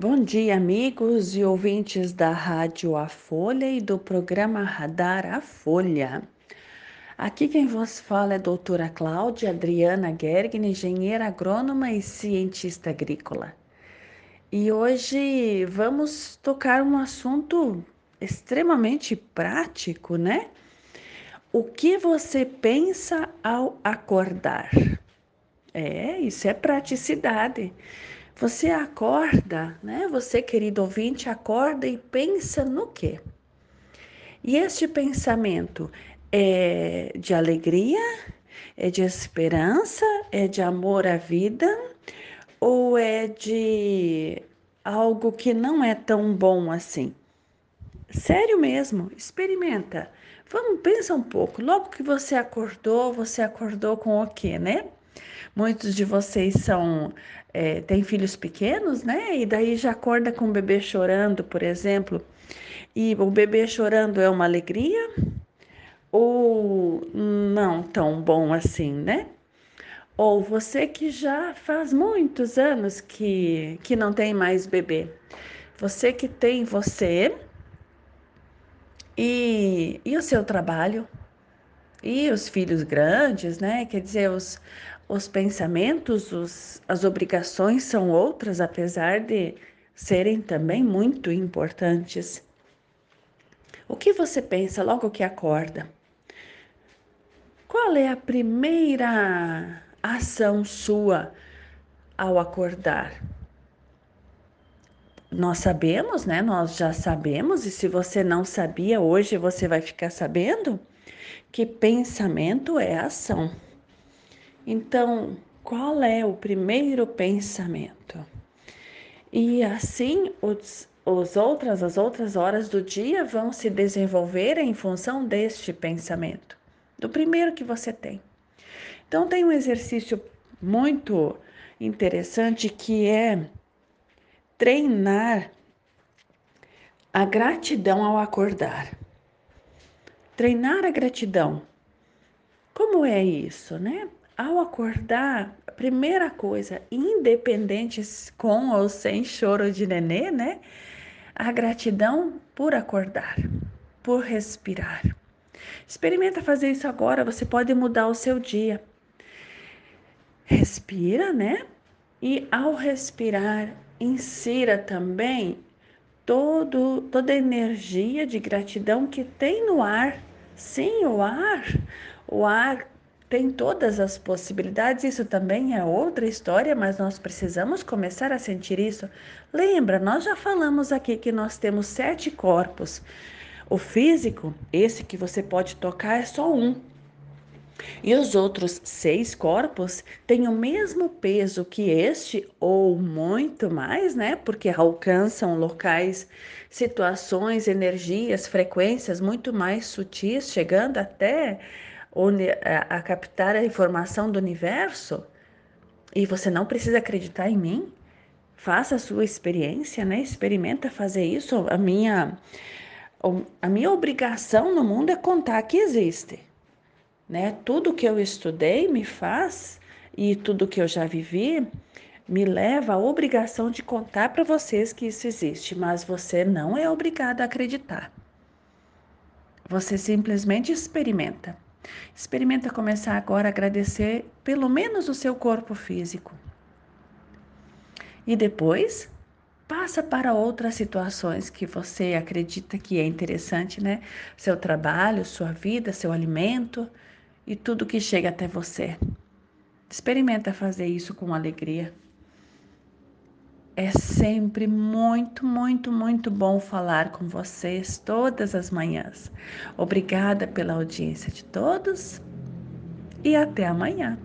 Bom dia, amigos e ouvintes da Rádio A Folha e do programa Radar A Folha. Aqui quem vos fala é a doutora Cláudia Adriana Gergen, engenheira agrônoma e cientista agrícola. E hoje vamos tocar um assunto extremamente prático, né? O que você pensa ao acordar? É, isso é praticidade. Você acorda, né? Você, querido ouvinte, acorda e pensa no quê? E este pensamento é de alegria, é de esperança, é de amor à vida ou é de algo que não é tão bom assim? Sério mesmo, experimenta. Vamos, pensa um pouco. Logo que você acordou, você acordou com o quê, né? Muitos de vocês são é, têm filhos pequenos, né? E daí já acorda com o bebê chorando, por exemplo. E o bebê chorando é uma alegria ou não tão bom assim, né? Ou você que já faz muitos anos que, que não tem mais bebê. Você que tem você e, e o seu trabalho e os filhos grandes, né? Quer dizer, os, os pensamentos, os, as obrigações são outras, apesar de serem também muito importantes. O que você pensa logo que acorda? Qual é a primeira ação sua ao acordar? Nós sabemos, né? Nós já sabemos, e se você não sabia, hoje você vai ficar sabendo que pensamento é ação. Então, qual é o primeiro pensamento? E assim, os, os outras, as outras horas do dia vão se desenvolver em função deste pensamento, do primeiro que você tem. Então, tem um exercício muito interessante que é treinar a gratidão ao acordar. Treinar a gratidão. Como é isso, né? Ao acordar, primeira coisa, independente com ou sem choro de nenê, né? A gratidão por acordar, por respirar. Experimenta fazer isso agora, você pode mudar o seu dia. Respira, né? E ao respirar, insira também todo, toda a energia de gratidão que tem no ar. Sim, o ar. O ar tem todas as possibilidades, isso também é outra história, mas nós precisamos começar a sentir isso. Lembra, nós já falamos aqui que nós temos sete corpos. O físico, esse que você pode tocar, é só um. E os outros seis corpos têm o mesmo peso que este, ou muito mais, né? Porque alcançam locais, situações, energias, frequências muito mais sutis, chegando até a captar a informação do universo e você não precisa acreditar em mim, faça a sua experiência, né? Experimenta fazer isso. A minha a minha obrigação no mundo é contar que existe, né? Tudo que eu estudei me faz e tudo que eu já vivi me leva à obrigação de contar para vocês que isso existe, mas você não é obrigado a acreditar. Você simplesmente experimenta. Experimenta começar agora a agradecer pelo menos o seu corpo físico. E depois passa para outras situações que você acredita que é interessante, né? Seu trabalho, sua vida, seu alimento e tudo que chega até você. Experimenta fazer isso com alegria. É sempre muito, muito, muito bom falar com vocês todas as manhãs. Obrigada pela audiência de todos e até amanhã.